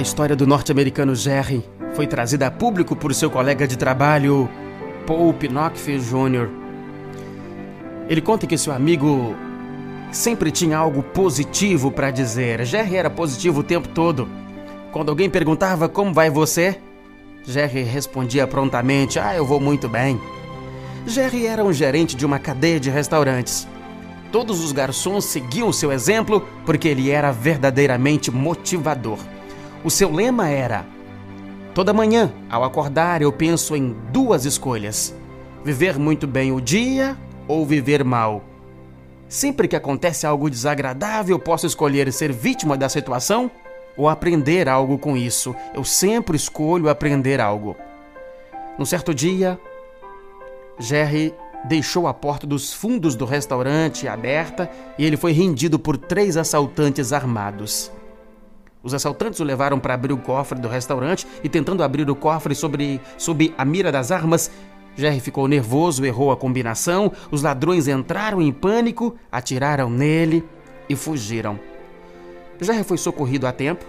A história do norte-americano Jerry foi trazida a público por seu colega de trabalho, Paul Pinocchio Jr. Ele conta que seu amigo sempre tinha algo positivo para dizer. Jerry era positivo o tempo todo. Quando alguém perguntava como vai você, Jerry respondia prontamente: Ah, eu vou muito bem. Jerry era um gerente de uma cadeia de restaurantes. Todos os garçons seguiam seu exemplo porque ele era verdadeiramente motivador. O seu lema era: Toda manhã, ao acordar, eu penso em duas escolhas: viver muito bem o dia ou viver mal. Sempre que acontece algo desagradável, posso escolher ser vítima da situação ou aprender algo com isso. Eu sempre escolho aprender algo. Num certo dia, Jerry deixou a porta dos fundos do restaurante aberta e ele foi rendido por três assaltantes armados. Os assaltantes o levaram para abrir o cofre do restaurante e, tentando abrir o cofre sobre, sob a mira das armas, Jerry ficou nervoso, errou a combinação. Os ladrões entraram em pânico, atiraram nele e fugiram. Jerry foi socorrido a tempo.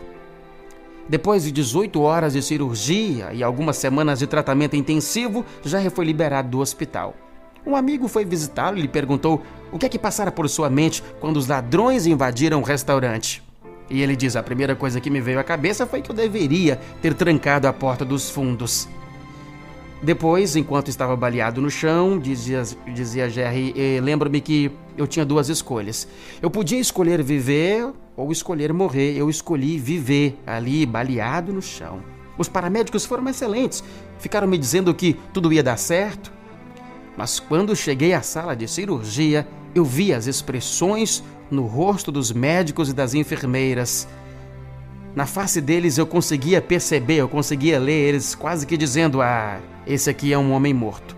Depois de 18 horas de cirurgia e algumas semanas de tratamento intensivo, Jerry foi liberado do hospital. Um amigo foi visitá-lo e lhe perguntou o que é que passara por sua mente quando os ladrões invadiram o restaurante. E ele diz: A primeira coisa que me veio à cabeça foi que eu deveria ter trancado a porta dos fundos. Depois, enquanto estava baleado no chão, dizia, dizia Jerry, lembro-me que eu tinha duas escolhas. Eu podia escolher viver ou escolher morrer. Eu escolhi viver ali, baleado no chão. Os paramédicos foram excelentes. Ficaram me dizendo que tudo ia dar certo. Mas quando cheguei à sala de cirurgia, eu vi as expressões no rosto dos médicos e das enfermeiras. Na face deles eu conseguia perceber, eu conseguia ler eles quase que dizendo: Ah, esse aqui é um homem morto.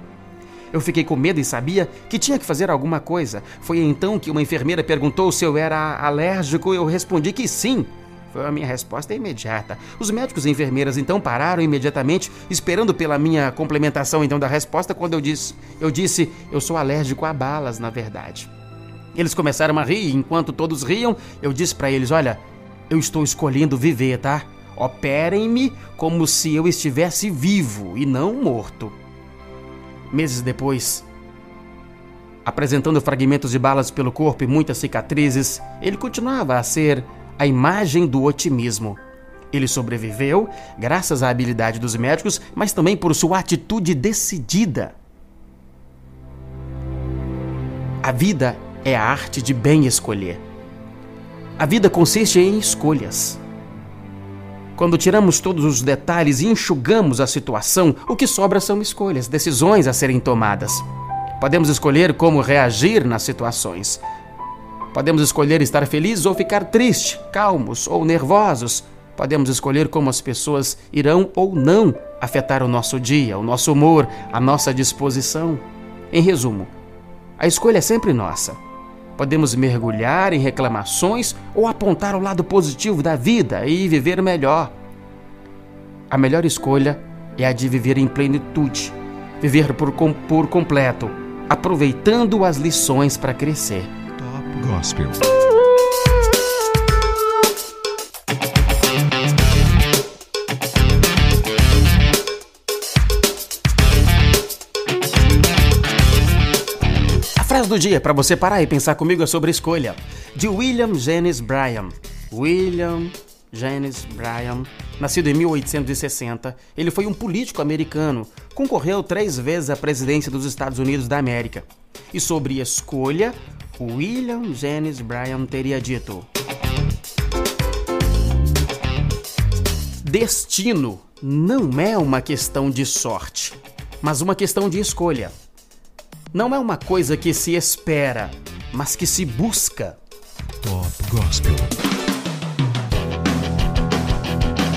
Eu fiquei com medo e sabia que tinha que fazer alguma coisa. Foi então que uma enfermeira perguntou se eu era alérgico e eu respondi que sim. Foi a minha resposta imediata. Os médicos e enfermeiras então pararam imediatamente, esperando pela minha complementação então da resposta quando eu disse, eu disse, eu sou alérgico a balas, na verdade. Eles começaram a rir, e enquanto todos riam, eu disse para eles, olha, eu estou escolhendo viver, tá? Operem-me como se eu estivesse vivo e não morto. Meses depois, apresentando fragmentos de balas pelo corpo e muitas cicatrizes, ele continuava a ser a imagem do otimismo. Ele sobreviveu graças à habilidade dos médicos, mas também por sua atitude decidida. A vida é a arte de bem escolher. A vida consiste em escolhas. Quando tiramos todos os detalhes e enxugamos a situação, o que sobra são escolhas, decisões a serem tomadas. Podemos escolher como reagir nas situações. Podemos escolher estar felizes ou ficar triste, calmos ou nervosos. Podemos escolher como as pessoas irão ou não afetar o nosso dia, o nosso humor, a nossa disposição. Em resumo, a escolha é sempre nossa. Podemos mergulhar em reclamações ou apontar o lado positivo da vida e viver melhor. A melhor escolha é a de viver em plenitude, viver por, por completo, aproveitando as lições para crescer. Top Gospel. Frase do dia para você parar e pensar comigo é sobre escolha, de William Jennings Bryan. William Jennings Bryan, nascido em 1860, ele foi um político americano, concorreu três vezes à presidência dos Estados Unidos da América. E sobre escolha, William Jennings Bryan teria dito: Destino não é uma questão de sorte, mas uma questão de escolha não é uma coisa que se espera, mas que se busca. Top Gospel.